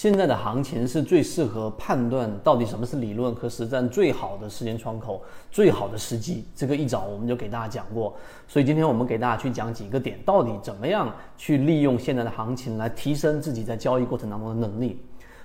现在的行情是最适合判断到底什么是理论和实战最好的时间窗口、最好的时机。这个一早我们就给大家讲过，所以今天我们给大家去讲几个点，到底怎么样去利用现在的行情来提升自己在交易过程当中的能力。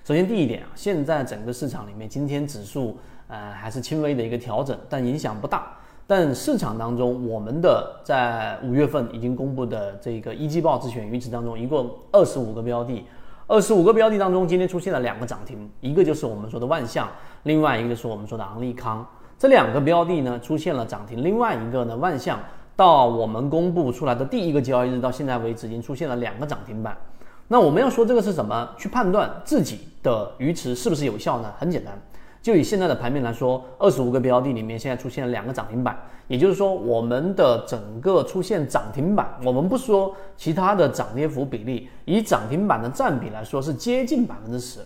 首先第一点啊，现在整个市场里面，今天指数呃还是轻微的一个调整，但影响不大。但市场当中，我们的在五月份已经公布的这个一季报自选鱼池当中，一共二十五个标的。二十五个标的当中，今天出现了两个涨停，一个就是我们说的万象，另外一个就是我们说的昂立康。这两个标的呢出现了涨停，另外一个呢万象到我们公布出来的第一个交易日到现在为止，已经出现了两个涨停板。那我们要说这个是什么？去判断自己的鱼池是不是有效呢？很简单。就以现在的盘面来说，二十五个标的里面现在出现了两个涨停板，也就是说我们的整个出现涨停板，我们不说其他的涨跌幅比例，以涨停板的占比来说是接近百分之十，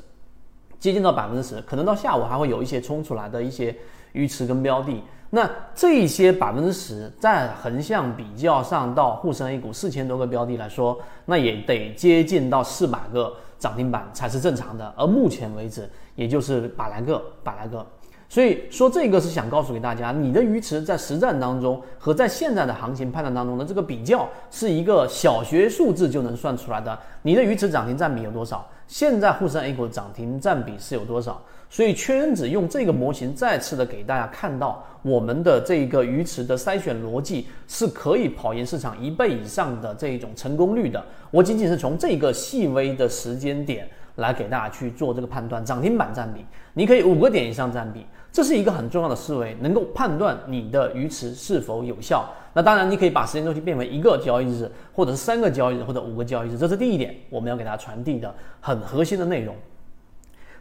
接近到百分之十，可能到下午还会有一些冲出来的一些鱼池跟标的，那这些百分之十在横向比较上到沪深 A 股四千多个标的来说，那也得接近到四百个。涨停板才是正常的，而目前为止也就是百来个、百来个，所以说这个是想告诉给大家，你的鱼池在实战当中和在现在的行情判断当中的这个比较，是一个小学数字就能算出来的。你的鱼池涨停占比有多少？现在沪深 A 股涨停占比是有多少？所以圈子用这个模型再次的给大家看到，我们的这个鱼池的筛选逻辑是可以跑赢市场一倍以上的这一种成功率的。我仅仅是从这个细微的时间点来给大家去做这个判断，涨停板占比，你可以五个点以上占比，这是一个很重要的思维，能够判断你的鱼池是否有效。那当然，你可以把时间周期变为一个交易日，或者是三个交易日，或者五个交易日，这是第一点，我们要给大家传递的很核心的内容。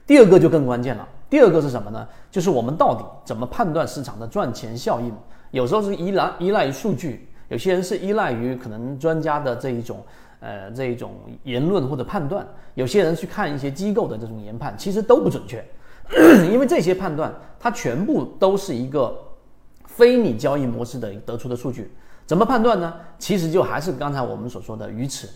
第二个就更关键了。第二个是什么呢？就是我们到底怎么判断市场的赚钱效应？有时候是依赖依赖于数据，有些人是依赖于可能专家的这一种呃这一种言论或者判断，有些人去看一些机构的这种研判，其实都不准确，因为这些判断它全部都是一个非你交易模式的得出的数据。怎么判断呢？其实就还是刚才我们所说的鱼池。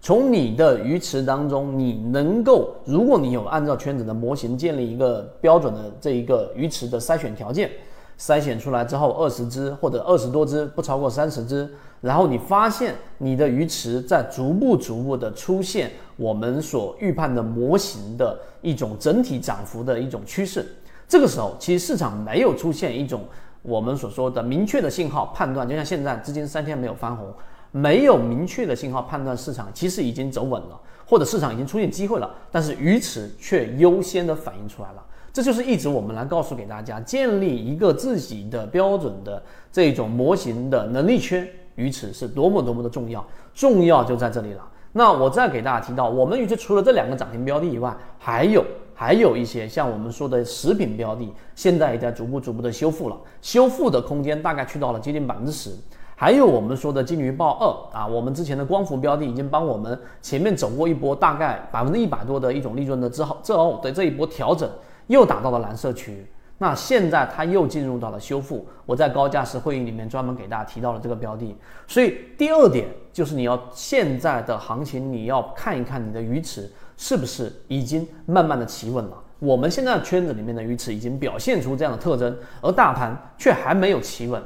从你的鱼池当中，你能够，如果你有按照圈子的模型建立一个标准的这一个鱼池的筛选条件，筛选出来之后，二十只或者二十多只，不超过三十只，然后你发现你的鱼池在逐步逐步的出现我们所预判的模型的一种整体涨幅的一种趋势，这个时候其实市场没有出现一种我们所说的明确的信号判断，就像现在资金三天没有翻红。没有明确的信号判断市场其实已经走稳了，或者市场已经出现机会了，但是鱼池却优先的反映出来了。这就是一直我们来告诉给大家，建立一个自己的标准的这种模型的能力圈，于此是多么多么的重要，重要就在这里了。那我再给大家提到，我们鱼池除了这两个涨停标的以外，还有还有一些像我们说的食品标的，现在也在逐步逐步的修复了，修复的空间大概去到了接近百分之十。还有我们说的金鱼报二啊，我们之前的光伏标的已经帮我们前面走过一波大概百分之一百多的一种利润的之后，之后的这一波调整又打到了蓝色区域，那现在它又进入到了修复。我在高价值会议里面专门给大家提到了这个标的，所以第二点就是你要现在的行情你要看一看你的鱼池是不是已经慢慢的企稳了。我们现在圈子里面的鱼池已经表现出这样的特征，而大盘却还没有企稳。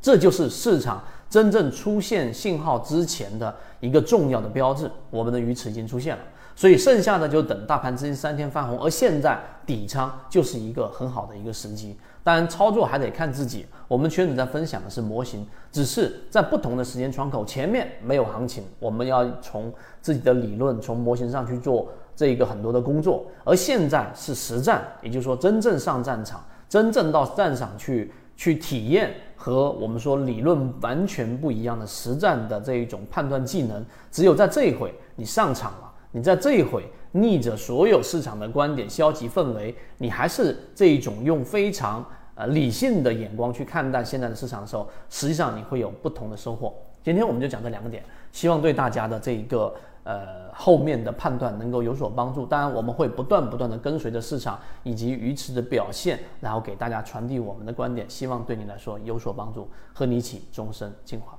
这就是市场真正出现信号之前的一个重要的标志，我们的鱼池已经出现了，所以剩下的就等大盘资金三天翻红，而现在底仓就是一个很好的一个时机。当然，操作还得看自己。我们圈子在分享的是模型，只是在不同的时间窗口，前面没有行情，我们要从自己的理论、从模型上去做这一个很多的工作，而现在是实战，也就是说真正上战场，真正到战场去。去体验和我们说理论完全不一样的实战的这一种判断技能，只有在这一回你上场了，你在这一回逆着所有市场的观点、消极氛围，你还是这一种用非常呃理性的眼光去看待现在的市场的时候，实际上你会有不同的收获。今天我们就讲这两个点，希望对大家的这一个。呃，后面的判断能够有所帮助。当然，我们会不断不断的跟随着市场以及鱼池的表现，然后给大家传递我们的观点，希望对你来说有所帮助，和你一起终身进化。